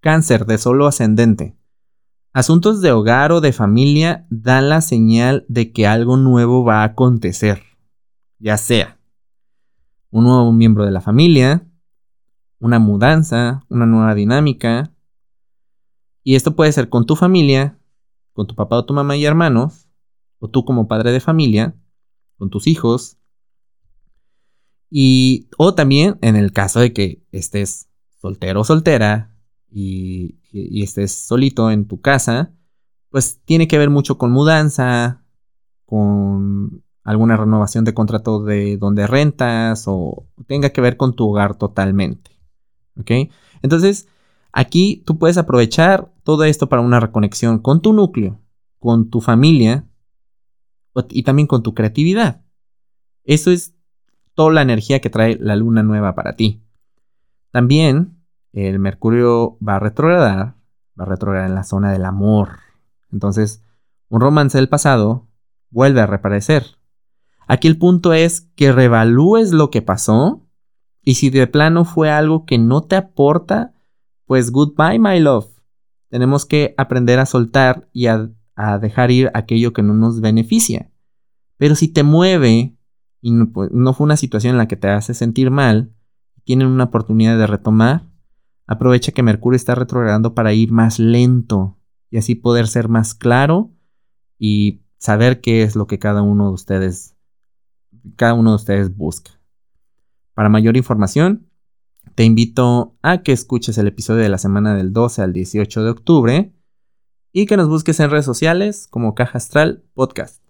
Cáncer de solo ascendente. Asuntos de hogar o de familia dan la señal de que algo nuevo va a acontecer, ya sea un nuevo miembro de la familia, una mudanza, una nueva dinámica. Y esto puede ser con tu familia, con tu papá o tu mamá y hermanos, o tú como padre de familia, con tus hijos. Y, o también en el caso de que estés soltero o soltera y, estés solito en tu casa, pues tiene que ver mucho con mudanza, con alguna renovación de contrato de donde rentas o tenga que ver con tu hogar totalmente. ¿Ok? Entonces, aquí tú puedes aprovechar todo esto para una reconexión con tu núcleo, con tu familia y también con tu creatividad. Eso es toda la energía que trae la luna nueva para ti. También el Mercurio va a retrogradar, va a retrogradar en la zona del amor. Entonces, un romance del pasado vuelve a reaparecer. Aquí el punto es que revalúes lo que pasó y si de plano fue algo que no te aporta, pues goodbye my love. Tenemos que aprender a soltar y a, dejar ir aquello que no nos beneficia. Pero si te mueve y no, pues, no fue una situación en la que te hace sentir mal, tienen una oportunidad de retomar, aprovecha que Mercurio está retrogradando para ir más lento y así poder ser más claro y saber qué es lo que cada uno de ustedes cada uno de ustedes busca. Para mayor información, te invito a que escuches el episodio de la semana del 12 al 18 de octubre y que nos busques en redes sociales como Caja Astral Podcast.